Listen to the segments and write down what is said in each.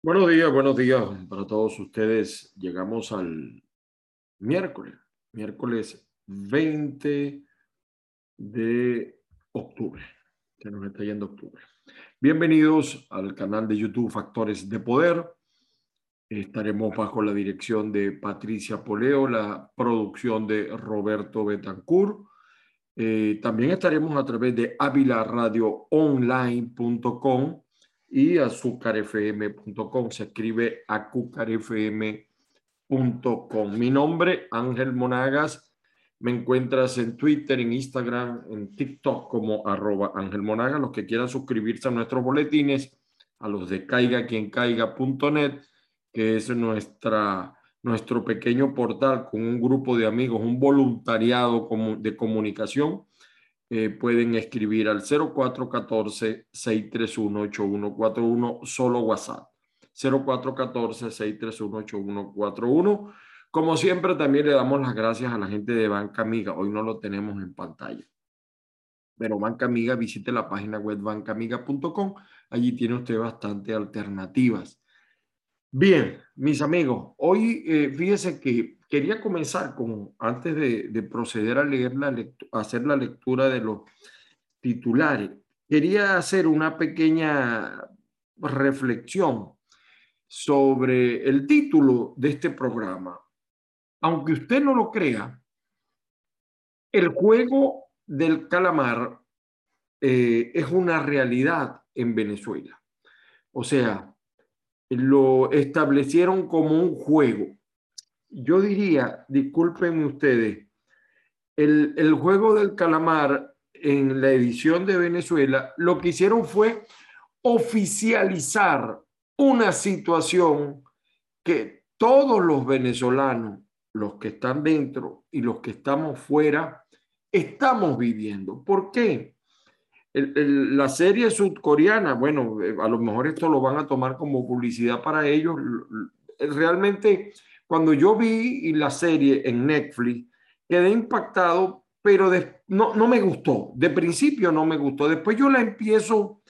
Buenos días, buenos días para todos ustedes. Llegamos al miércoles, miércoles 20 de octubre. Se nos está yendo octubre. Bienvenidos al canal de YouTube Factores de Poder. Estaremos bajo la dirección de Patricia Poleo, la producción de Roberto Betancourt. Eh, también estaremos a través de avilaradioonline.com y azúcarfm.com. Se escribe azucarfm.com. Mi nombre, Ángel Monagas. Me encuentras en Twitter, en Instagram, en TikTok como arroba Ángel Monagas. Los que quieran suscribirse a nuestros boletines, a los de caigaquiencaiga.net, que es nuestra, nuestro pequeño portal con un grupo de amigos, un voluntariado de comunicación eh, pueden escribir al 0414-631-8141, solo WhatsApp. 0414-631-8141. Como siempre, también le damos las gracias a la gente de Banca Amiga. Hoy no lo tenemos en pantalla. Pero Banca Amiga, visite la página web bancamiga.com. Allí tiene usted bastante alternativas. Bien, mis amigos, hoy eh, fíjese que quería comenzar con, antes de, proceder a leer la a hacer la lectura de los titulares, quería hacer una pequeña reflexión sobre el título de este programa. Aunque usted no lo crea, el juego del calamar eh, es una realidad en Venezuela. O sea, lo establecieron como un juego yo diría, discúlpenme ustedes, el, juego del calamar en la edición de Venezuela, lo que hicieron fue oficializar una situación que todos los venezolanos, los que están dentro y los que estamos fuera, estamos viviendo. ¿Por qué? La serie sudcoreana, bueno, a lo mejor esto lo van a tomar como publicidad para ellos. Realmente cuando yo vi la serie en Netflix, quedé impactado, pero no, no me gustó. De principio no me gustó. Después yo la empiezo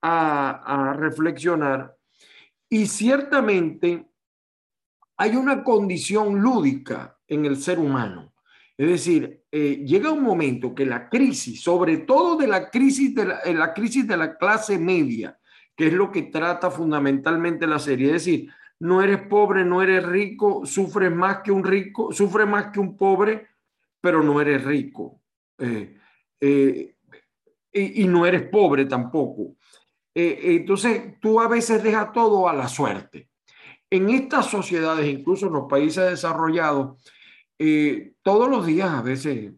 a, a reflexionar y ciertamente hay una condición lúdica en el ser humano. Es decir, eh, llega un momento que la crisis, sobre todo de la crisis de la, eh, la, crisis de la clase media, que es lo que trata fundamentalmente la serie, es decir, no eres pobre, no eres rico, sufres más que un rico, sufres más que un pobre, pero no eres rico. Eh, y, no eres pobre tampoco. Entonces, tú a veces dejas todo a la suerte. En estas sociedades, incluso en los países desarrollados, todos los días, a veces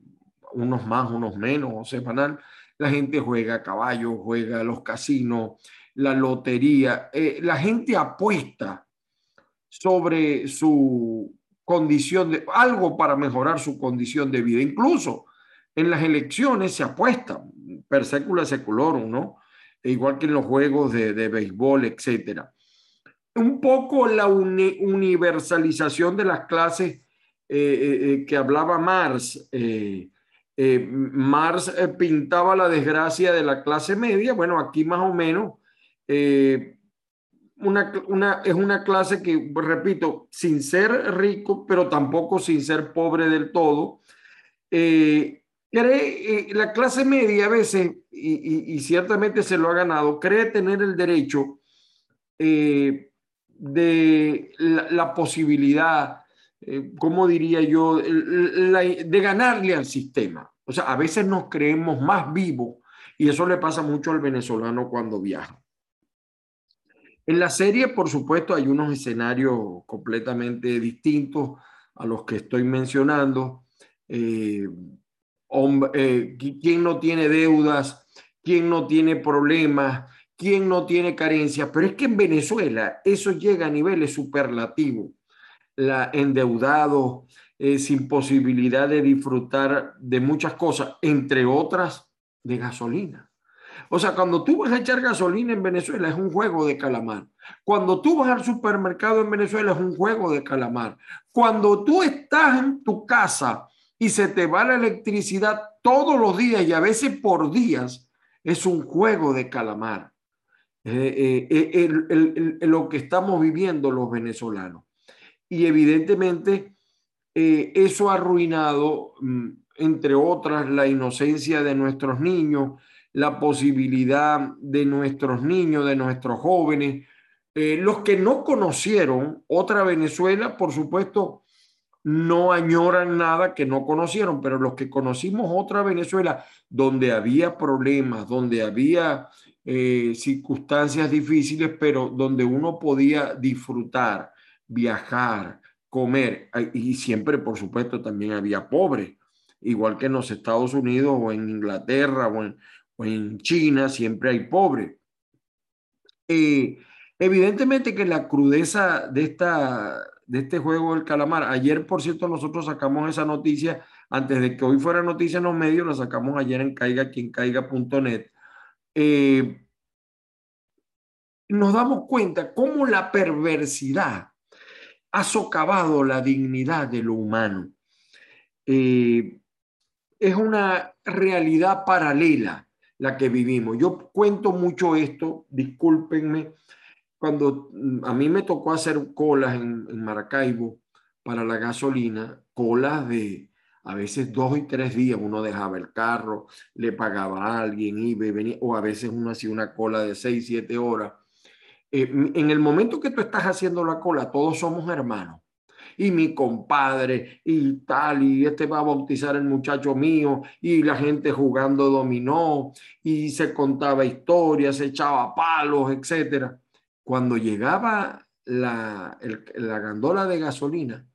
unos más, unos menos, semanal, la gente juega a caballo, juega a los casinos, la lotería, la gente apuesta sobre su condición de algo para mejorar su condición de vida. Incluso en las elecciones se apuesta per secula seculorum, ¿no? E igual que en los juegos de, de béisbol, etcétera. Un poco la universalización de las clases eh, eh, eh, que hablaba Marx. Marx pintaba la desgracia de la clase media. Bueno, aquí más o menos una, es una clase que, repito, sin ser rico, pero tampoco sin ser pobre del todo, eh, cree, eh, la clase media a veces, y, ciertamente se lo ha ganado, cree tener el derecho eh, de la, posibilidad, ¿cómo diría yo?, de ganarle al sistema. O sea, a veces nos creemos más vivos y eso le pasa mucho al venezolano cuando viaja. En la serie, por supuesto, hay unos escenarios completamente distintos a los que estoy mencionando. Eh, eh, ¿Quién no tiene deudas? ¿Quién no tiene problemas? ¿Quién no tiene carencias? Pero es que en Venezuela eso llega a niveles superlativos. La endeudado, eh, sin posibilidad de disfrutar de muchas cosas, entre otras de gasolina. O sea, cuando tú vas a echar gasolina en Venezuela es un juego de calamar. Cuando tú vas al supermercado en Venezuela es un juego de calamar. Cuando tú estás en tu casa y se te va la electricidad todos los días y a veces por días, es un juego de calamar. lo que estamos viviendo los venezolanos. Y evidentemente eso ha arruinado, mm, entre otras, la inocencia de nuestros niños, la posibilidad de nuestros niños, de nuestros jóvenes, eh, los que no conocieron otra Venezuela, por supuesto, no añoran nada que no conocieron, pero los que conocimos otra Venezuela donde había problemas, donde había eh, circunstancias difíciles, pero donde uno podía disfrutar, viajar, comer, y siempre, por supuesto, también había pobres, igual que en los Estados Unidos o en Inglaterra o en, China siempre hay pobre. Eh, evidentemente que la crudeza de, esta, de este juego del calamar, ayer por cierto nosotros sacamos esa noticia, antes de que hoy fuera noticia en los medios, la sacamos ayer en caiga quien. Eh, nos damos cuenta cómo la perversidad ha socavado la dignidad de lo humano. Eh, es una realidad paralela la que vivimos. Yo cuento mucho esto, discúlpenme, cuando mm, a mí me tocó hacer colas en, Maracaibo para la gasolina, colas de a veces dos y tres días, uno dejaba el carro, le pagaba a alguien, iba y venía, o a veces uno hacía una cola de seis, siete horas. Eh, en el momento que tú estás haciendo la cola, todos somos hermanos. Y mi compadre y tal, y este va a bautizar el muchacho mío, y la gente jugando dominó, y se contaba historias, se echaba palos, etcétera. Cuando llegaba la, la gandola de gasolina,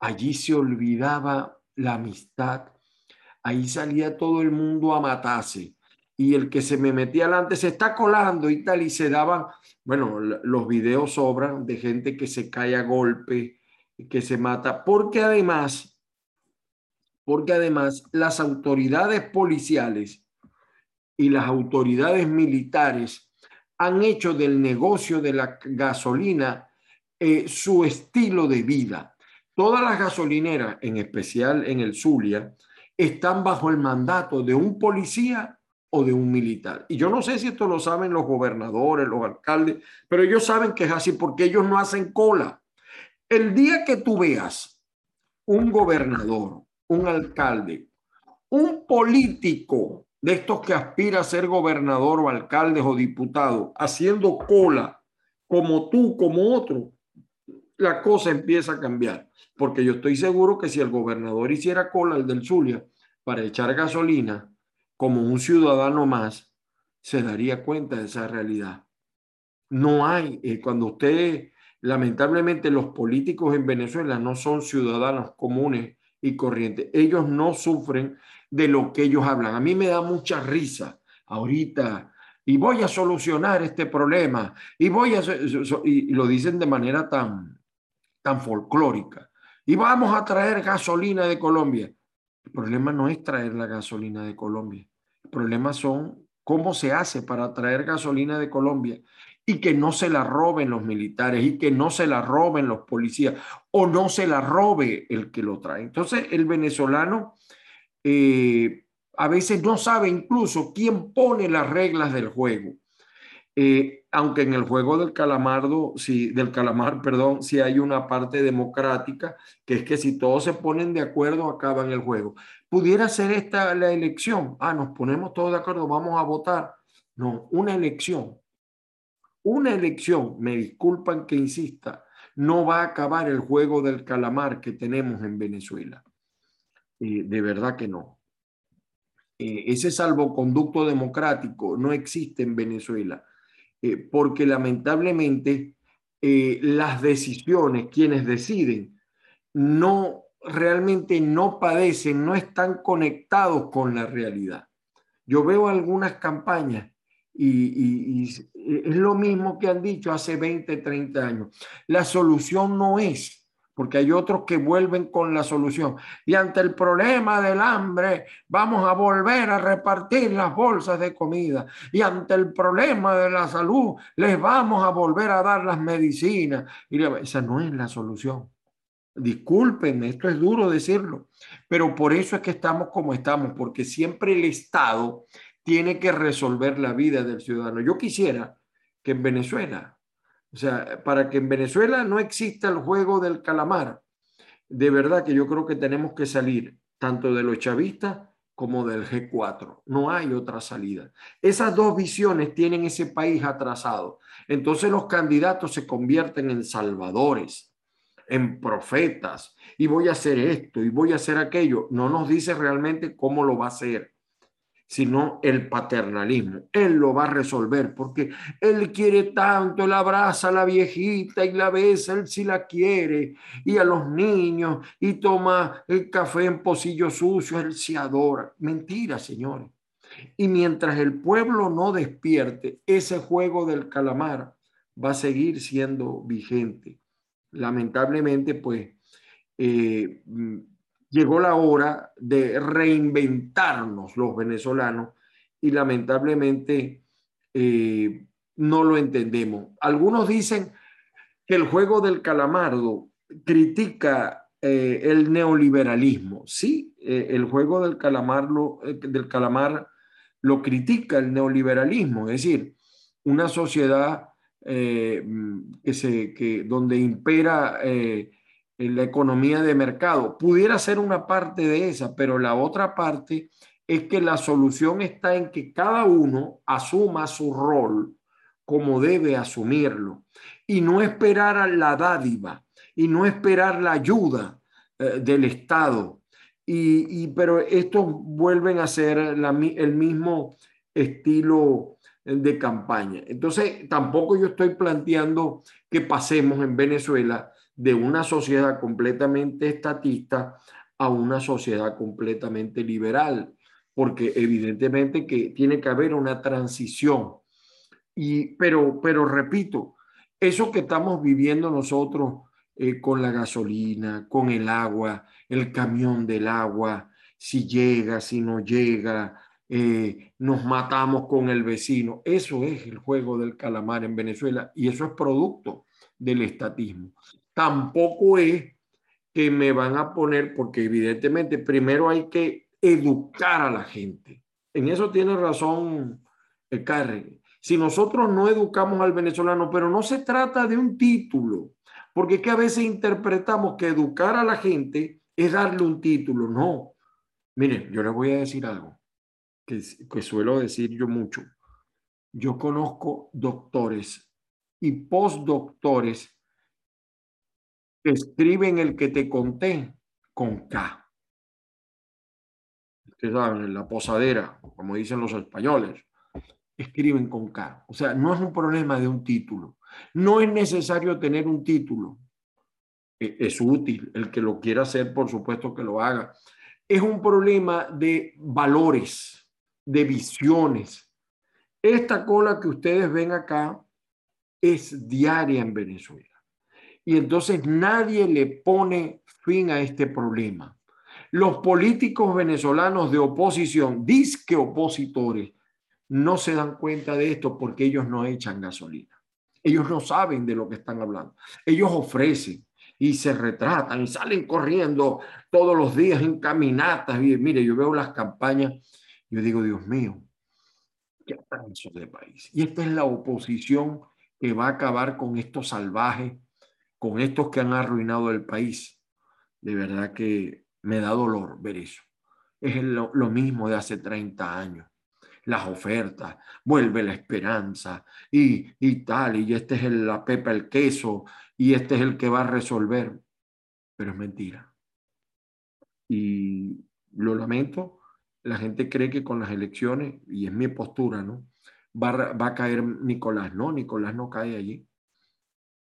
allí se olvidaba la amistad, ahí salía todo el mundo a matarse y el que se me metía adelante se está colando y tal, y se daban, bueno, los videos sobran de gente que se cae a golpe, que se mata, porque además, porque además las autoridades policiales y las autoridades militares han hecho del negocio de la gasolina eh, su estilo de vida. Todas las gasolineras, en especial en el Zulia, están bajo el mandato de un policía o de un militar. Y yo no sé si esto lo saben los gobernadores, los alcaldes, pero ellos saben que es así porque ellos no hacen cola. El día que tú veas un gobernador, un alcalde, un político de estos que aspira a ser gobernador o alcalde o diputado, haciendo cola como tú, como otro, la cosa empieza a cambiar. Porque yo estoy seguro que si el gobernador hiciera cola, el del Zulia, para echar gasolina, como un ciudadano más, se daría cuenta de esa realidad. No hay, eh, cuando usted Lamentablemente los políticos en Venezuela no son ciudadanos comunes y corrientes. Ellos no sufren de lo que ellos hablan. A mí me da mucha risa ahorita y voy a solucionar este problema y voy a y lo dicen de manera tan tan folclórica y vamos a traer gasolina de Colombia. El problema no es traer la gasolina de Colombia. El problema son cómo se hace para traer gasolina de Colombia y que no se la roben los militares y que no se la roben los policías o no se la robe el que lo trae. Entonces el venezolano eh, a veces no sabe incluso quién pone las reglas del juego. Eh, aunque en el juego del calamardo, si, del calamar, perdón, si hay una parte democrática, que es que si todos se ponen de acuerdo, acaban el juego. ¿Pudiera ser esta la elección? Ah, nos ponemos todos de acuerdo, vamos a votar. No, una elección una elección, me disculpan que insista, no va a acabar el juego del calamar que tenemos en Venezuela. Eh, de verdad que no. Eh, ese salvoconducto democrático no existe en Venezuela, eh, porque lamentablemente las decisiones, quienes deciden, no realmente no padecen, no están conectados con la realidad. Yo veo algunas campañas y, es lo mismo que han dicho hace 20, 30 años. La solución no es, porque hay otros que vuelven con la solución. Y ante el problema del hambre, vamos a volver a repartir las bolsas de comida. Y ante el problema de la salud, les vamos a volver a dar las medicinas. Y esa no es la solución. Discúlpenme, esto es duro decirlo, pero por eso es que estamos como estamos, porque siempre el Estado tiene que resolver la vida del ciudadano. Yo quisiera que en Venezuela. O sea, para que en Venezuela no exista el juego del calamar, de verdad que yo creo que tenemos que salir tanto de los chavistas como del G4. No hay otra salida. Esas dos visiones tienen ese país atrasado. Entonces los candidatos se convierten en salvadores, en profetas, y voy a hacer esto y voy a hacer aquello. No nos dice realmente cómo lo va a hacer sino el paternalismo. Él lo va a resolver porque él quiere tanto, él abraza a la viejita y la besa, él sí la quiere, y a los niños, y toma el café en pocillo sucio, él se adora. Mentira, señores. Y mientras el pueblo no despierte, ese juego del calamar va a seguir siendo vigente. Lamentablemente, pues, eh, llegó la hora de reinventarnos los venezolanos y lamentablemente eh, no lo entendemos. Algunos dicen que el juego del calamardo critica eh, el neoliberalismo. Sí, el juego del calamar, del calamar lo critica el neoliberalismo, es decir, una sociedad que se, que, donde impera en la economía de mercado. Pudiera ser una parte de esa, pero la otra parte es que la solución está en que cada uno asuma su rol como debe asumirlo y no esperar a la dádiva y no esperar la ayuda eh, del Estado. Y, pero estos vuelven a ser el mismo estilo de campaña. Entonces, tampoco yo estoy planteando que pasemos en Venezuela de una sociedad completamente estatista a una sociedad completamente liberal, porque evidentemente que tiene que haber una transición. Y, pero, pero repito, eso que estamos viviendo nosotros eh, con la gasolina, con el agua, el camión del agua, si llega, si no llega, eh, nos matamos con el vecino. Eso es el juego del calamar en Venezuela y eso es producto del estatismo tampoco es que me van a poner, porque evidentemente primero hay que educar a la gente. En eso tiene razón el Carre. Si nosotros no educamos al venezolano, pero no se trata de un título, porque es que a veces interpretamos que educar a la gente es darle un título. No. Miren, yo les voy a decir algo que, que suelo decir yo mucho. Yo conozco doctores y postdoctores escriben el que te conté con K. Ustedes saben, en la posadera, como dicen los españoles, escriben con K. O sea, no es un problema de un título. No es necesario tener un título. E, es útil. El que lo quiera hacer, por supuesto que lo haga. Es un problema de valores, de visiones. Esta cola que ustedes ven acá es diaria en Venezuela y entonces nadie le pone fin a este problema. Los políticos venezolanos de oposición, disque opositores, no se dan cuenta de esto porque ellos no echan gasolina. Ellos no saben de lo que están hablando. Ellos ofrecen y se retratan y salen corriendo todos los días en caminatas. Y mire, yo veo las campañas, yo digo, Dios mío, qué atraso de país. Y esta es la oposición que va a acabar con estos salvajes con estos que han arruinado el país. De verdad que me da dolor ver eso. Es lo, mismo de hace 30 años. Las ofertas, vuelve la esperanza y, y tal, y este es el, la pepa, el queso, y este es el que va a resolver. Pero es mentira. Y lo lamento, la gente cree que con las elecciones, y es mi postura, ¿no? Va, va a caer Nicolás. No, Nicolás no cae allí.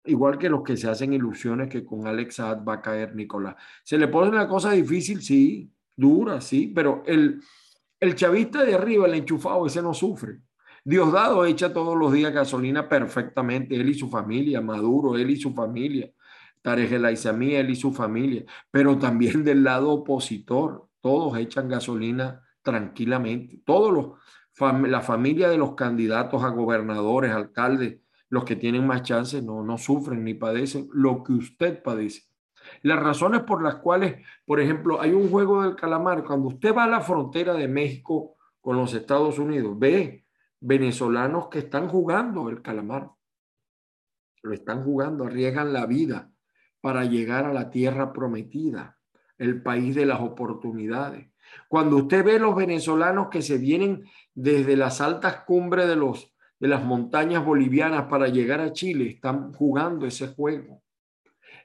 Igual que los que se hacen ilusiones que con Alex Saad va a caer Nicolás. ¿Se le pone una cosa difícil? Sí, dura, sí, pero el, el chavista de arriba, el enchufado, ese no sufre. Diosdado echa todos los días gasolina perfectamente, él y su familia, Maduro, él y su familia, Tarek El él y su familia, pero también del lado opositor, todos echan gasolina tranquilamente, todos los, la familia de los candidatos a gobernadores, alcaldes, los que tienen más chances no, no sufren ni padecen lo que usted padece. Las razones por las cuales, por ejemplo, hay un juego del calamar, cuando usted va a la frontera de México con los Estados Unidos, ve, venezolanos que están jugando el calamar. Lo están jugando, arriesgan la vida para llegar a la tierra prometida, el país de las oportunidades. Cuando usted ve los venezolanos que se vienen desde las altas cumbres de, los, de las montañas bolivianas para llegar a Chile, están jugando ese juego.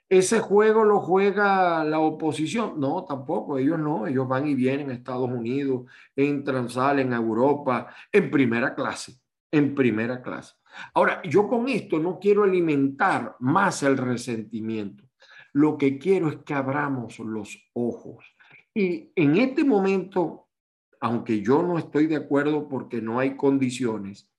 ¿Ese juego lo juega la oposición? No, tampoco, ellos no, ellos van y vienen a Estados Unidos, entran, salen a Europa en primera clase, en primera clase. Ahora, yo con esto no quiero alimentar más el resentimiento. Lo que quiero es que abramos los ojos. Y en este momento, aunque yo no estoy de acuerdo porque no hay condiciones,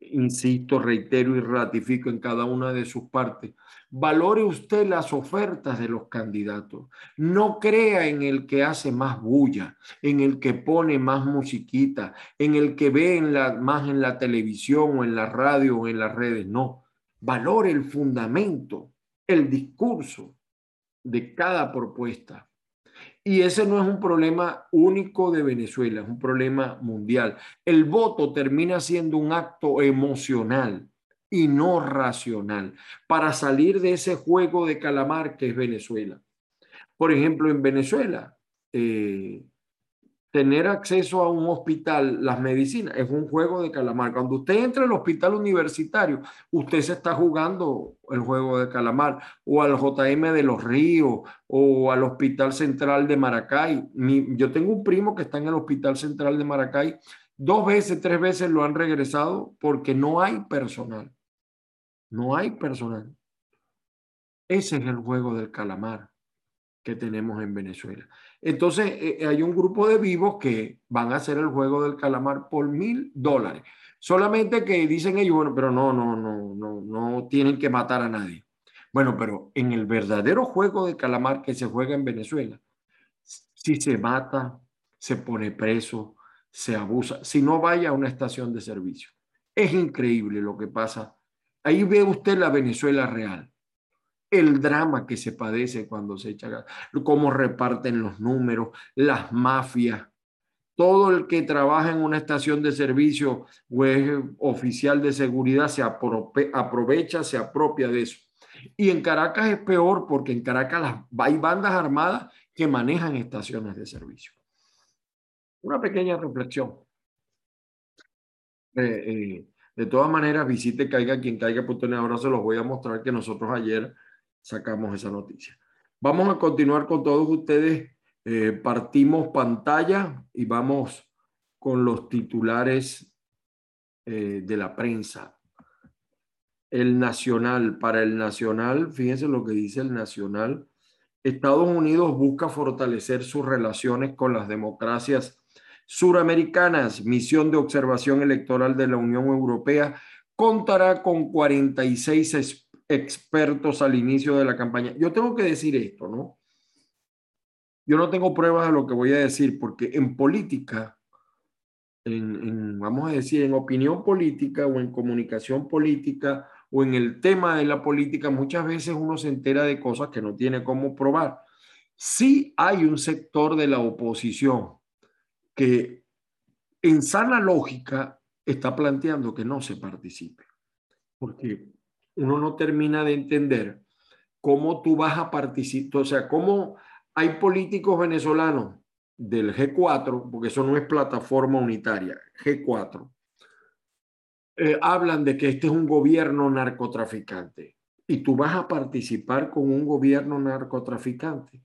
insisto, reitero y ratifico en cada una de sus partes, valore usted las ofertas de los candidatos. No crea en el que hace más bulla, en el que pone más musiquita, en el que ve en más en la televisión o en la radio o en las redes. No, valore el fundamento, el discurso de cada propuesta. Y ese no es un problema único de Venezuela, es un problema mundial. El voto termina siendo un acto emocional y no racional para salir de ese juego de calamar que es Venezuela. Por ejemplo, en Venezuela, eh, tener acceso a un hospital, las medicinas, es un juego de calamar. Cuando usted entra al hospital universitario, usted se está jugando el juego de calamar, o al JM de los Ríos, o al Hospital Central de Maracay. yo tengo un primo que está en el Hospital Central de Maracay, dos veces, tres veces lo han regresado porque no hay personal. No hay personal. Ese es el juego del calamar que tenemos en Venezuela. Entonces, eh, eh, hay un grupo de vivos que van a hacer el juego del calamar por mil dólares. Solamente que dicen ellos, bueno, pero no, no, no, no, no tienen que matar a nadie. Bueno, pero en el verdadero juego de calamar que se juega en Venezuela, si se mata, se pone preso, se abusa, si no vaya a una estación de servicio. Es increíble lo que pasa. Ahí ve usted la Venezuela real el drama que se padece cuando se echa, cómo reparten los números, las mafias. Todo el que trabaja en una estación de servicio o es oficial de seguridad se aprovecha, se apropia de eso. Y en Caracas es peor porque en Caracas hay bandas armadas que manejan estaciones de servicio. Una pequeña reflexión. Eh, eh, de todas maneras, visite Caiga quien caiga, pues ahora se los voy a mostrar que nosotros ayer sacamos esa noticia. Vamos a continuar con todos ustedes. Eh, partimos pantalla y vamos con los titulares eh, de la prensa. El Nacional, para el Nacional, fíjense lo que dice el Nacional. Estados Unidos busca fortalecer sus relaciones con las democracias suramericanas. Misión de observación electoral de la Unión Europea contará con 46 expertos al inicio de la campaña. Yo tengo que decir esto, ¿no? Yo no tengo pruebas de lo que voy a decir, porque en política, en, vamos a decir, en opinión política o en comunicación política o en el tema de la política, muchas veces uno se entera de cosas que no tiene cómo probar. Sí hay un sector de la oposición que en sana lógica está planteando que no se participe, porque uno no termina de entender cómo tú vas a participar, o sea, cómo hay políticos venezolanos del G4, porque eso no es plataforma unitaria, G4, eh, hablan de que este es un gobierno narcotraficante y tú vas a participar con un gobierno narcotraficante,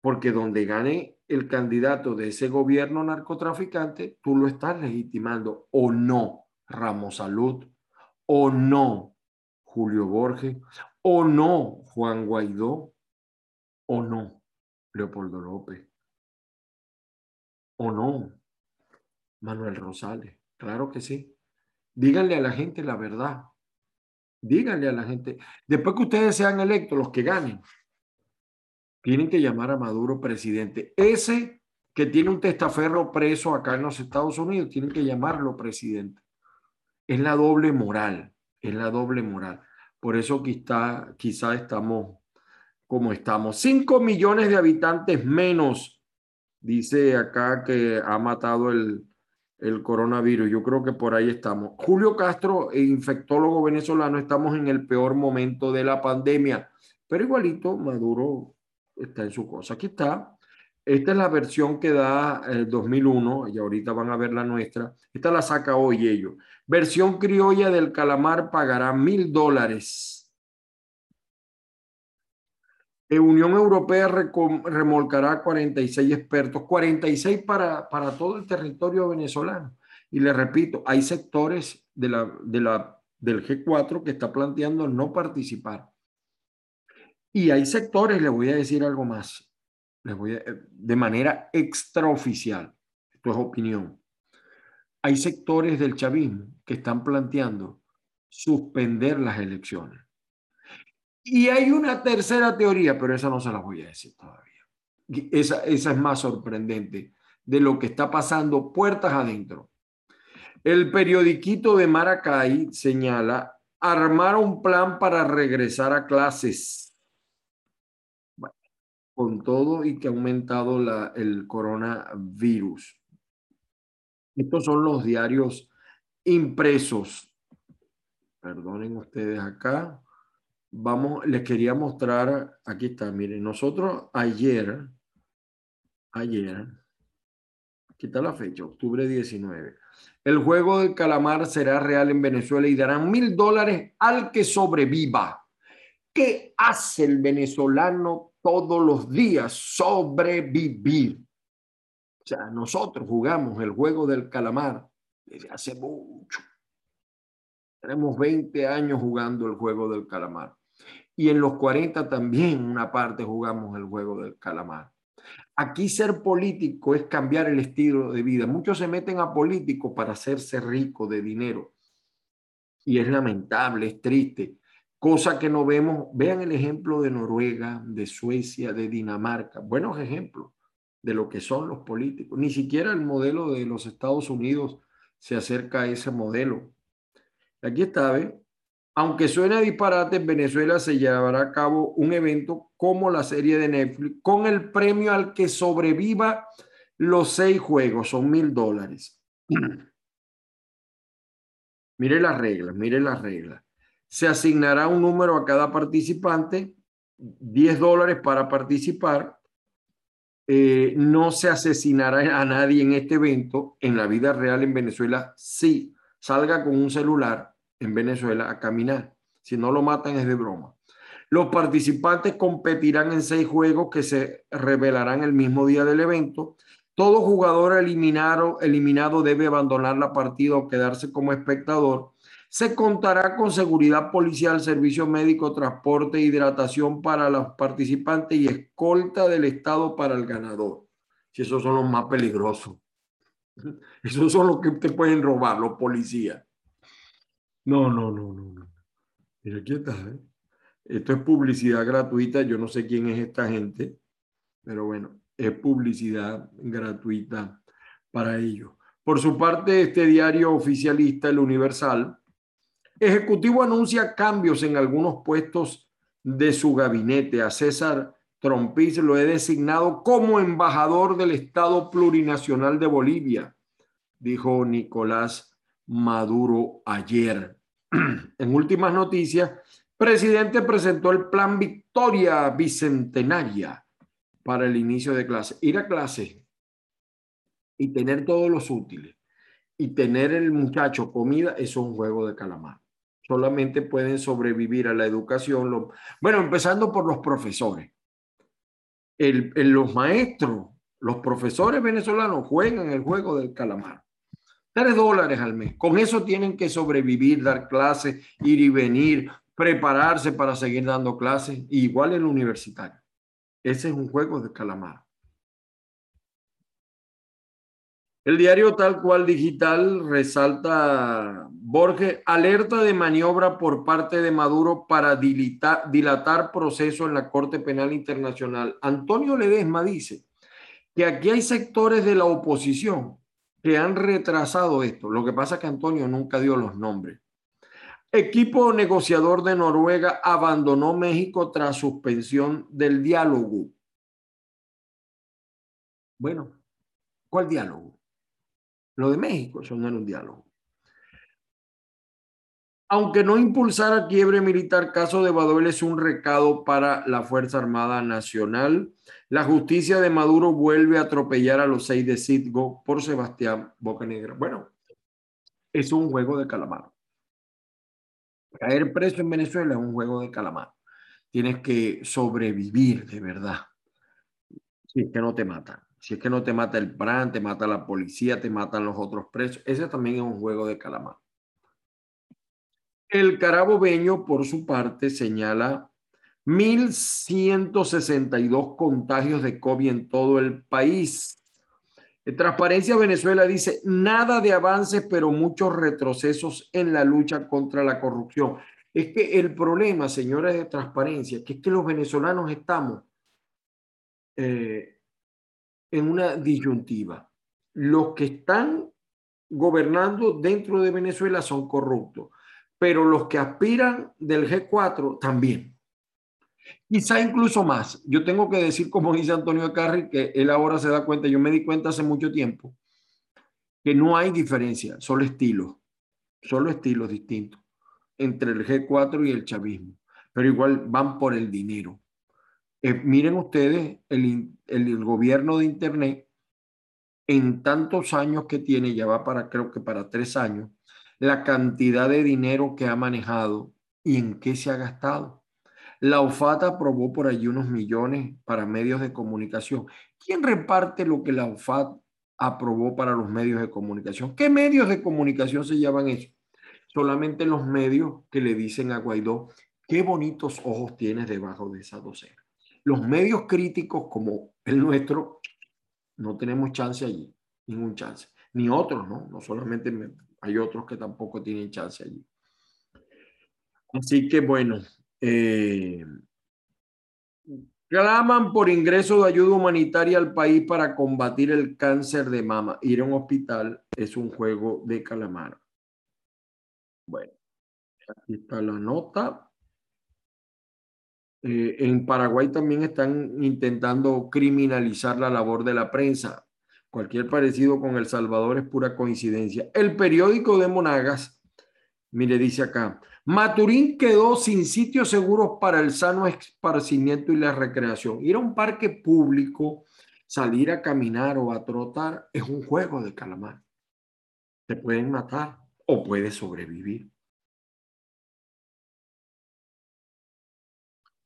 porque donde gane el candidato de ese gobierno narcotraficante, tú lo estás legitimando o no, Ramos Salud, o no, Julio Borges, o no Juan Guaidó, o no Leopoldo López, o no Manuel Rosales. Claro que sí. Díganle a la gente la verdad. Díganle a la gente. Después que ustedes sean electos, los que ganen, tienen que llamar a Maduro presidente. Ese que tiene un testaferro preso acá en los Estados Unidos, tienen que llamarlo presidente. Es la doble moral es la doble moral. Por eso quizá, quizá estamos como estamos. Cinco millones de habitantes menos, dice acá que ha matado el, el coronavirus. Yo creo que por ahí estamos. Julio Castro, infectólogo venezolano, estamos en el peor momento de la pandemia, pero igualito Maduro está en su cosa. Aquí está. Esta es la versión que da el 2001 y ahorita van a ver la nuestra. Esta la saca hoy ellos. Versión criolla del calamar pagará mil dólares Unión Europea remolcará 46 expertos, 46 para, para todo el territorio venezolano. Y le repito, hay sectores del G4 que está planteando no participar. Y hay sectores, le voy a decir algo más, voy de manera extraoficial, esto es opinión. Hay sectores del chavismo que están planteando suspender las elecciones. Y hay una tercera teoría, pero esa no se la voy a decir todavía. Esa, esa es más sorprendente de lo que está pasando puertas adentro. El periodiquito de Maracay señala armar un plan para regresar a clases. Con todo y que ha aumentado la, el coronavirus. Estos son los diarios impresos. Perdonen ustedes acá vamos, les quería mostrar, aquí está, miren, nosotros ayer, ayer, aquí está la fecha, octubre 19, el juego del calamar será real en Venezuela y darán mil dólares al que sobreviva. ¿Qué hace el venezolano todos los días? Sobrevivir. O sea, nosotros jugamos el juego del calamar desde hace mucho. Tenemos 20 años jugando el juego del calamar. Y en los 40 también una parte jugamos el juego del calamar. Aquí ser político es cambiar el estilo de vida. Muchos se meten a político para hacerse rico de dinero. Y es lamentable, es triste. Cosa que no vemos. Vean el ejemplo de Noruega, de Suecia, de Dinamarca. Buenos ejemplos de lo que son los políticos. Ni siquiera el modelo de los Estados Unidos se acerca a ese modelo. Aquí está, ¿ve? Aunque suena disparate, en Venezuela se llevará a cabo un evento como la serie de Netflix con el premio al que sobreviva los seis juegos, son mil dólares. mire las reglas, mire las reglas. Se asignará un número a cada participante, 10 dólares para participar. Eh, no se asesinará a nadie en este evento. En la vida real en Venezuela, sí, salga con un celular en Venezuela a caminar. Si no lo matan es de broma. Los participantes competirán en seis juegos que se revelarán el mismo día del evento. Todo jugador eliminado, eliminado debe abandonar la partida o quedarse como espectador. Se contará con seguridad policial, servicio médico, transporte, hidratación para los participantes y escolta del Estado para el ganador. Si esos son los más peligrosos. Esos son los que te pueden robar, los policías. No, no, no, no. Mira, aquí está. ¿eh? Esto es publicidad gratuita. Yo no sé quién es esta gente, pero bueno, es publicidad gratuita para ellos. Por su parte, este diario oficialista, el Universal, Ejecutivo anuncia cambios en algunos puestos de su gabinete. A César Trompis lo he designado como embajador del Estado Plurinacional de Bolivia, dijo Nicolás Maduro ayer. En últimas noticias, presidente presentó el plan Victoria Bicentenaria para el inicio de clase. Ir a clase y tener todos los útiles y tener el muchacho comida, es un juego de calamar. Solamente pueden sobrevivir a la educación. bueno, empezando por los profesores. los maestros, los profesores venezolanos juegan el juego del calamar. Tres dólares al mes. Con eso tienen que sobrevivir, dar clases, ir y venir, prepararse para seguir dando clases, igual el universitario. Ese es un juego de calamar. El diario tal cual digital resalta Borges, alerta de maniobra por parte de Maduro para dilatar, dilatar proceso en la Corte Penal Internacional. Antonio Ledesma dice que aquí hay sectores de la oposición que han retrasado esto. Lo que pasa es que Antonio nunca dio los nombres. Equipo negociador de Noruega abandonó México tras suspensión del diálogo. Bueno, ¿cuál diálogo? Lo de México, eso no era un diálogo. Aunque no impulsara quiebre militar, caso de Baduel es un recado para la Fuerza Armada Nacional. La justicia de Maduro vuelve a atropellar a los seis de Citgo por Sebastián Bocanegra. Bueno, es un juego de calamar. Caer preso en Venezuela es un juego de calamar. Tienes que sobrevivir de verdad. Si es que no te matan. Si es que no te mata el PRAN, te mata la policía, te matan los otros presos. Ese también es un juego de calamar. El carabobeño, por su parte, señala 1.162 contagios de COVID en todo el país. Transparencia Venezuela dice, nada de avances, pero muchos retrocesos en la lucha contra la corrupción. Es que el problema, señores de Transparencia, que es que los venezolanos estamos eh, en una disyuntiva. Los que están gobernando dentro de Venezuela son corruptos pero los que aspiran del G4 también. Quizá incluso más. Yo tengo que decir, como dice Antonio Carri, que él ahora se da cuenta, yo me di cuenta hace mucho tiempo, que no hay diferencia, solo estilos, solo estilos distintos entre el G4 y el chavismo, pero igual van por el dinero. Eh, miren ustedes el, gobierno de Internet en tantos años que tiene, ya va para, creo que para tres años, la cantidad de dinero que ha manejado y en qué se ha gastado. La OFAT aprobó por allí unos millones para medios de comunicación. ¿Quién reparte lo que la OFAT aprobó para los medios de comunicación? ¿Qué medios de comunicación se llevan eso? Solamente los medios que le dicen a Guaidó, qué bonitos ojos tienes debajo de esa docena. Los medios críticos como el nuestro, no tenemos chance allí, ningún chance. Ni otros, ¿no? No solamente hay otros que tampoco tienen chance allí. Así que bueno, eh, claman por ingreso de ayuda humanitaria al país para combatir el cáncer de mama. Ir a un hospital es un juego de calamar. Bueno, aquí está la nota. Eh, en Paraguay también están intentando criminalizar la labor de la prensa. Cualquier parecido con El Salvador es pura coincidencia. El periódico de Monagas, mire, dice acá, Maturín quedó sin sitios seguros para el sano esparcimiento y la recreación. Ir a un parque público, salir a caminar o a trotar es un juego de calamar. Te pueden matar o puedes sobrevivir.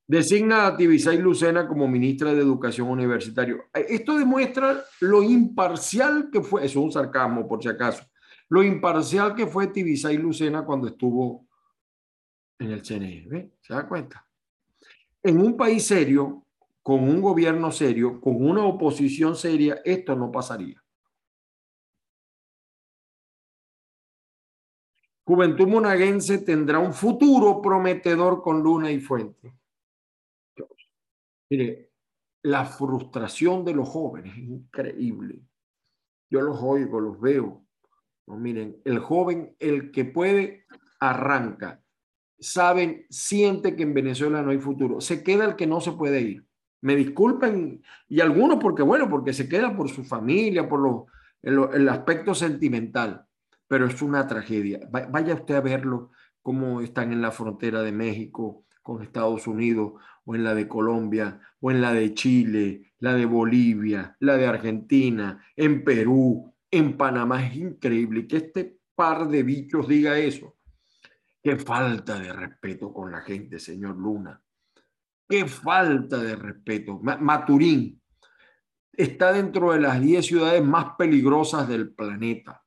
Designa a Tibisay Lucena como ministra de Educación Universitaria. Esto demuestra lo imparcial que fue, eso es un sarcasmo por si acaso, lo imparcial que fue Tibisay Lucena cuando estuvo en el CNE. ¿Se da cuenta? En un país serio, con un gobierno serio, con una oposición seria, esto no pasaría. Juventud Monaguense tendrá un futuro prometedor con Luna y Fuente. Mire, la frustración de los jóvenes es increíble. Yo los oigo, los veo. No, miren, el joven, el que puede, arranca. Saben, siente que en Venezuela no hay futuro. Se queda el que no se puede ir. Me disculpen, y algunos porque, bueno, porque se queda por su familia, por lo, el aspecto sentimental, pero es una tragedia. Vaya usted a verlo, cómo están en la frontera de México con Estados Unidos o en la de Colombia, o en la de Chile, la de Bolivia, la de Argentina, en Perú, en Panamá. Es increíble que este par de bichos diga eso. Qué falta de respeto con la gente, señor Luna. Qué falta de respeto. Maturín está dentro de las 10 ciudades más peligrosas del planeta.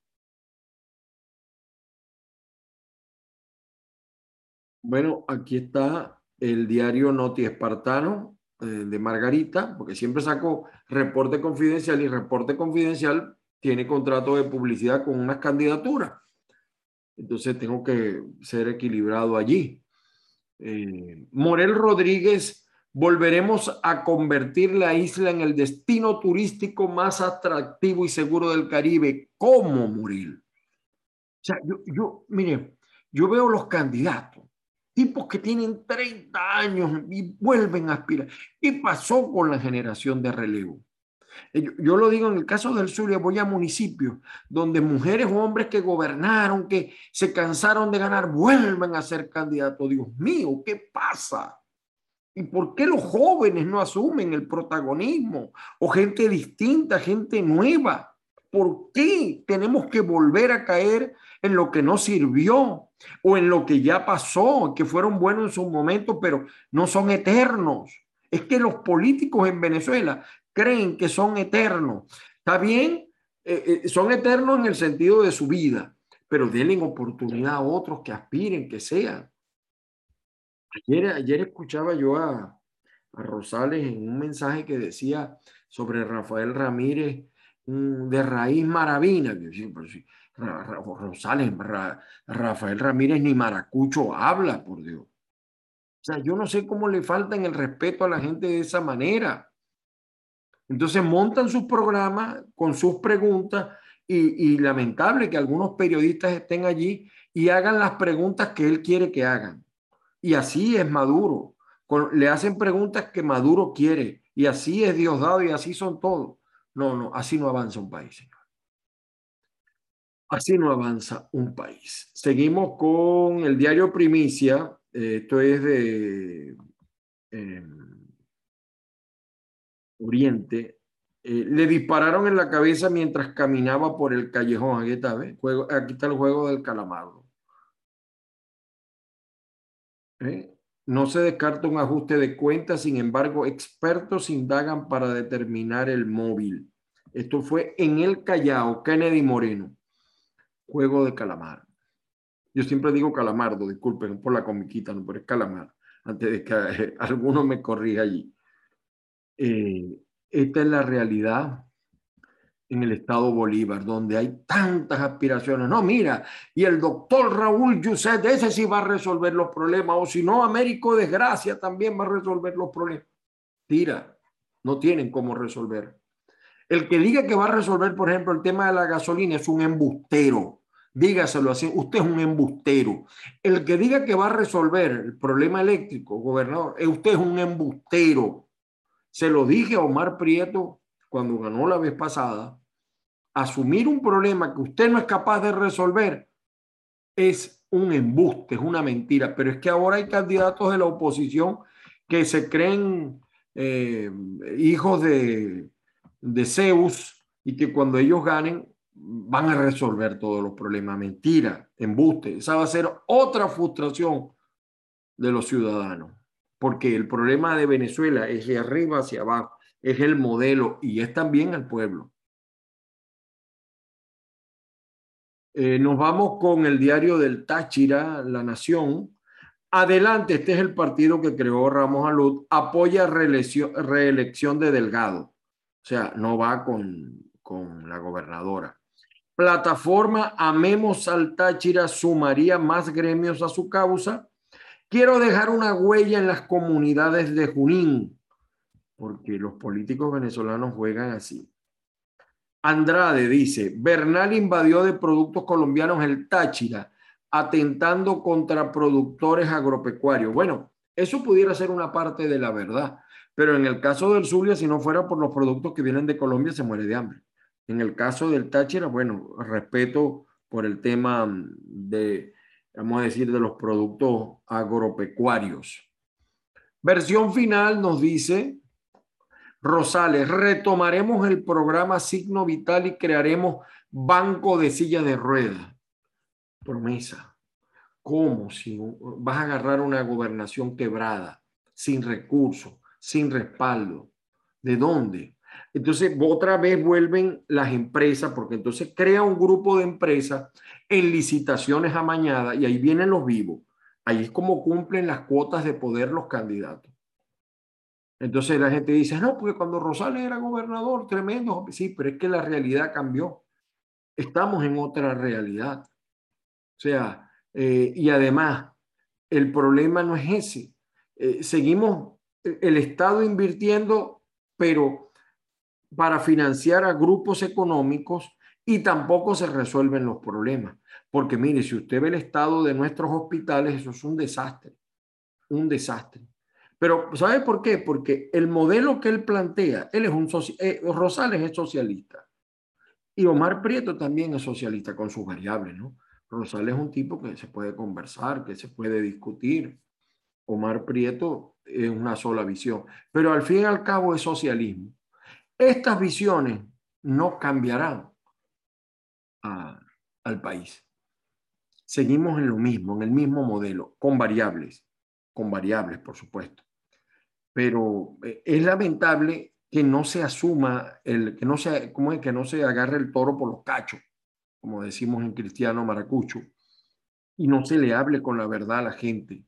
Bueno, aquí está el diario Noti Espartano eh, de Margarita, porque siempre saco reporte confidencial y reporte confidencial tiene contrato de publicidad con unas candidaturas. Entonces tengo que ser equilibrado allí. Eh, Morel Rodríguez, volveremos a convertir la isla en el destino turístico más atractivo y seguro del Caribe. ¿Cómo, Morel? O sea, yo, yo mire, yo veo los candidatos tipos que tienen 30 años y vuelven a aspirar. ¿Qué pasó con la generación de relevo? Yo, yo, lo digo en el caso del Zulia, voy a municipios donde mujeres o hombres que gobernaron, que se cansaron de ganar, vuelven a ser candidatos. Dios mío, ¿qué pasa? ¿Y por qué los jóvenes no asumen el protagonismo? O gente distinta, gente nueva. ¿Por qué tenemos que volver a caer en lo que no sirvió o en lo que ya pasó, que fueron buenos en su momento, pero no son eternos? Es que los políticos en Venezuela creen que son eternos. Está bien, eh, eh, son eternos en el sentido de su vida, pero denle oportunidad a otros que aspiren, que sean. Ayer, escuchaba yo a, Rosales en un mensaje que decía sobre Rafael Ramírez de raíz maravina. Rosales, Rafael Ramírez ni maracucho habla, por Dios. O sea, yo no sé cómo le faltan el respeto a la gente de esa manera. Entonces montan sus programas con sus preguntas y, lamentable que algunos periodistas estén allí y hagan las preguntas que él quiere que hagan. Y así es Maduro. Le hacen preguntas que Maduro quiere. Y así es Diosdado y así son todos. No, no, así no avanza un país, señor. Así no avanza un país. Seguimos con el diario Primicia. Eh, esto es de em, Oriente. Eh, le dispararon en la cabeza mientras caminaba por el callejón. Aquí está, aquí está el juego del calamardo. ¿eh? No se descarta un ajuste de cuentas, sin embargo, expertos indagan para determinar el móvil. Esto fue en el Callao, Kennedy Moreno, juego de calamar. Yo siempre digo calamardo, disculpen por la comiquita, no, pero es calamar, antes de que alguno me corrija allí. Eh, esta es la realidad en el estado Bolívar, donde hay tantas aspiraciones. No, mira, y el doctor Raúl Yuset, ese sí va a resolver los problemas, o si no, Américo Desgracia también va a resolver los problemas. Tira, no tienen cómo resolver. El que diga que va a resolver, por ejemplo, el tema de la gasolina es un embustero. Dígaselo así, usted es un embustero. El que diga que va a resolver el problema eléctrico, gobernador, eh, usted es un embustero. Se lo dije a Omar Prieto cuando ganó la vez pasada, asumir un problema que usted no es capaz de resolver es un embuste, es una mentira. Pero es que ahora hay candidatos de la oposición que se creen eh, hijos de, de Zeus y que cuando ellos ganen van a resolver todos los problemas. Mentira, embuste. Esa va a ser otra frustración de los ciudadanos, porque el problema de Venezuela es de arriba hacia abajo es el modelo y es también el pueblo. Eh, nos vamos con el diario del Táchira, La Nación. Adelante, este es el partido que creó Ramos Alud, apoya reelección, reelección de Delgado. Sea, no va con, con la gobernadora. Plataforma Amemos al Táchira sumaría más gremios a su causa. Quiero dejar una huella en las comunidades de Junín porque los políticos venezolanos juegan así. Andrade dice, Bernal invadió de productos colombianos el Táchira, atentando contra productores agropecuarios. Bueno, eso pudiera ser una parte de la verdad, pero en el caso del Zulia, si no fuera por los productos que vienen de Colombia, se muere de hambre. En el caso del Táchira, bueno, respeto por el tema de, vamos a decir, de los productos agropecuarios. Versión final nos dice Rosales, retomaremos el programa Signo Vital y crearemos banco de silla de ruedas. Promesa. ¿Cómo? Si vas a agarrar una gobernación quebrada, sin recursos, sin respaldo. ¿De dónde? Entonces, otra vez vuelven las empresas, porque entonces crea un grupo de empresas en licitaciones amañadas y ahí vienen los vivos. Ahí es como cumplen las cuotas de poder los candidatos. Entonces la gente dice, no, porque cuando Rosales era gobernador, tremendo. Sí, pero es que la realidad cambió. Estamos en otra realidad. O sea, eh, y además, el problema no es ese. Eh, seguimos el Estado invirtiendo, pero para financiar a grupos económicos y tampoco se resuelven los problemas. Porque mire, si usted ve el estado de nuestros hospitales, eso es un desastre, un desastre Pero ¿sabe por qué? Porque el modelo que él plantea, él es un eh, Rosales es socialista y Omar Prieto también es socialista con sus variables, ¿no? Rosales es un tipo que se puede conversar, que se puede discutir. Omar Prieto es una sola visión, pero al fin y al cabo es socialismo. Estas visiones no cambiarán al país. Seguimos en lo mismo, en el mismo modelo, con variables, con variables, por supuesto. Pero eh, es lamentable que no se asuma, el, que, no se, ¿cómo es? que no se agarre el toro por los cachos, como decimos en cristiano maracucho, y no se le hable con la verdad a la gente.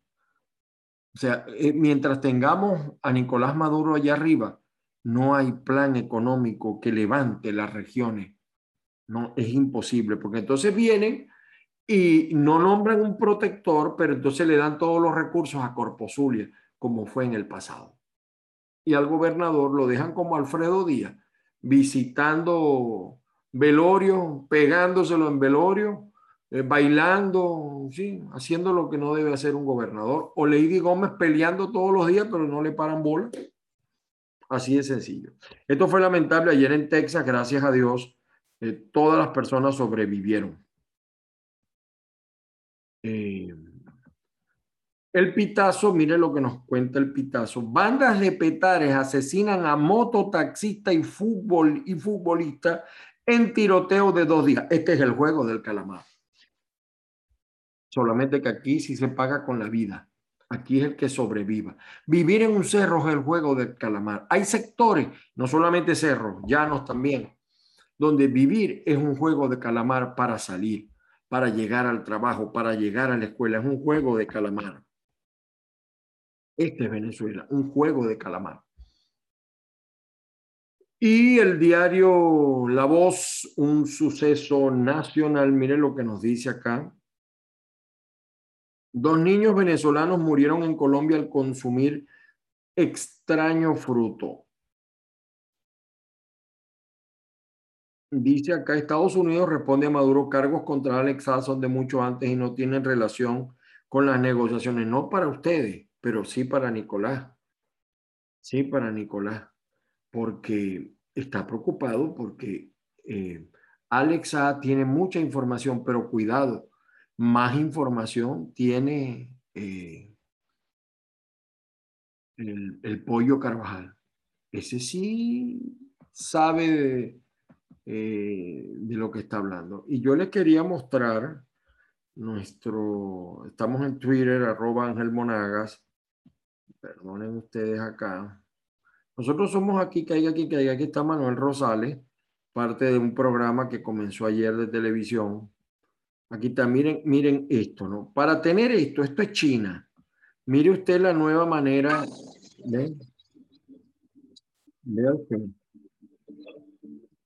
O sea, eh, mientras tengamos a Nicolás Maduro allá arriba, no hay plan económico que levante las regiones. No, es imposible, porque entonces vienen y no nombran un protector, pero entonces le dan todos los recursos a Corposulia, como fue en el pasado. Y al gobernador lo dejan como Alfredo Díaz, visitando velorio, pegándoselo en velorio, eh, bailando, sí, haciendo lo que no debe hacer un gobernador. O Lady Gómez peleando todos los días, pero no le paran bola. Así de sencillo. Esto fue lamentable ayer en Texas, gracias a Dios, eh, todas las personas sobrevivieron. Eh, el pitazo, mire lo que nos cuenta el pitazo. Bandas de petares asesinan a mototaxista y fútbol y futbolista en tiroteo de dos días. Este es el juego del calamar. Solamente que aquí sí se paga con la vida. Aquí es el que sobreviva. Vivir en un cerro es el juego del calamar. Hay sectores, no solamente cerros, llanos también, donde vivir es un juego de calamar para salir, para llegar al trabajo, para llegar a la escuela. Es un juego de calamar. Este es Venezuela, un juego de calamar. Y el diario La Voz, un suceso nacional, miren lo que nos dice acá. Dos niños venezolanos murieron en Colombia al consumir extraño fruto. Dice acá, Estados Unidos responde a Maduro cargos contra Alex son de mucho antes y no tienen relación con las negociaciones. No para ustedes, pero sí para Nicolás. Sí para Nicolás porque está preocupado porque eh, Alexa tiene mucha información, pero cuidado, más información tiene eh, el, pollo Carvajal. Ese sí sabe de, eh, de lo que está hablando. Y yo le quería mostrar nuestro, estamos en Twitter, arroba Ángel Monagas, perdonen ustedes acá, nosotros somos aquí, caiga aquí, caiga aquí está Manuel Rosales, parte de un programa que comenzó ayer de televisión. Aquí está, miren, miren esto, ¿no? Para tener esto, esto es China. Mire usted la nueva manera, de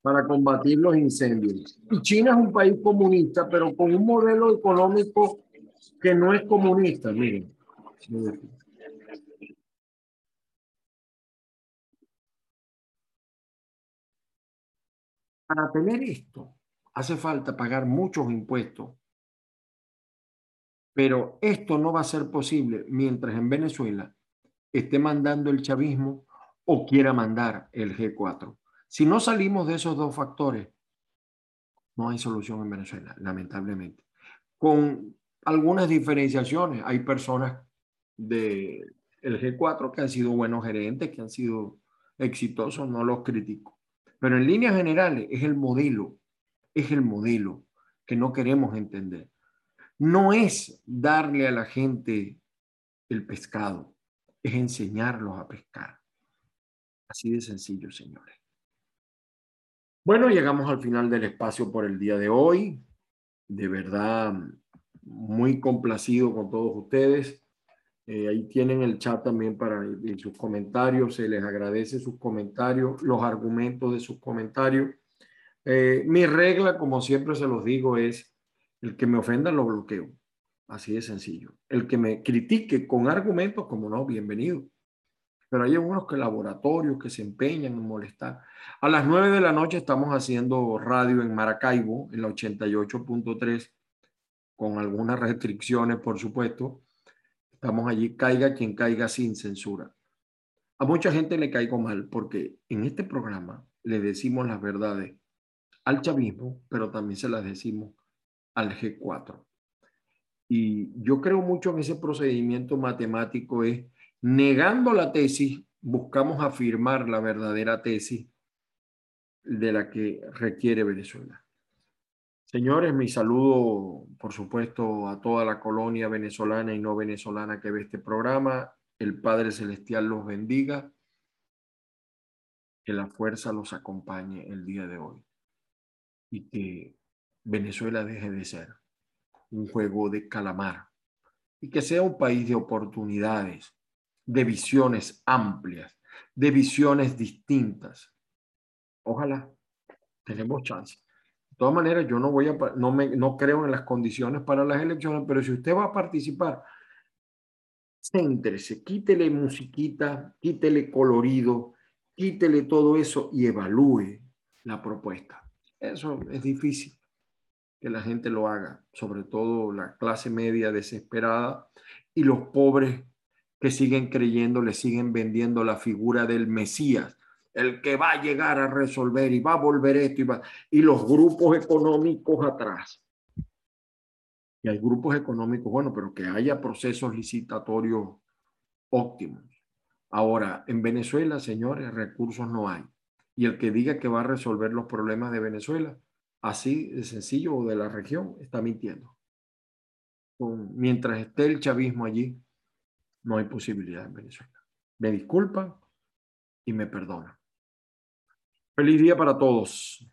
Para combatir los incendios. Y China es un país comunista, pero con un modelo económico que no es comunista, miren. Para tener esto, hace falta pagar muchos impuestos. Pero esto no va a ser posible mientras en Venezuela esté mandando el chavismo o quiera mandar el G4. Si no salimos de esos dos factores, no hay solución en Venezuela, lamentablemente. Con algunas diferenciaciones, hay personas del G4 que han sido buenos gerentes, que han sido exitosos, no los critico. Pero en líneas generales es el modelo, es el modelo que no queremos entender. No es darle a la gente el pescado, es enseñarlos a pescar. Así de sencillo, señores. Bueno, llegamos al final del espacio por el día de hoy. De verdad, muy complacido con todos ustedes. Eh, ahí tienen el chat también para sus comentarios. Se les agradece sus comentarios, los argumentos de sus comentarios. Eh, mi regla, como siempre se los digo, es el que me ofenda lo bloqueo. Así de sencillo. El que me critique con argumentos, como no, bienvenido. Pero hay algunos que laboratorios que se empeñan en molestar. A las 9 de la noche estamos haciendo radio en Maracaibo, en la 88.3, con algunas restricciones, por supuesto Estamos allí, caiga quien caiga sin censura. A mucha gente le caigo mal porque en este programa le decimos las verdades al chavismo, pero también se las decimos al G4. Y yo creo mucho en ese procedimiento matemático, es negando la tesis, buscamos afirmar la verdadera tesis de la que requiere Venezuela. Señores, mi saludo, por supuesto, a toda la colonia venezolana y no venezolana que ve este programa. El Padre Celestial los bendiga. Que la fuerza los acompañe el día de hoy. Y que Venezuela deje de ser un juego de calamar. Y que sea un país de oportunidades, de visiones amplias, de visiones distintas. Ojalá tenemos chance. De todas maneras, yo no voy a, no me, no creo en las condiciones para las elecciones, pero si usted va a participar, céntrese, quítele musiquita, quítele colorido, quítele todo eso y evalúe la propuesta. Eso es difícil que la gente lo haga, sobre todo la clase media desesperada y los pobres que siguen creyendo, le siguen vendiendo la figura del Mesías, el que va a llegar a resolver y va a volver esto y va, y los grupos económicos atrás. Y hay grupos económicos, bueno, pero que haya procesos licitatorios óptimos. Ahora, en Venezuela, señores, recursos no hay. Y el que diga que va a resolver los problemas de Venezuela, así de sencillo o de la región, está mintiendo. mientras esté el chavismo allí, no hay posibilidad en Venezuela. Me disculpan y me perdonan. Feliz día para todos.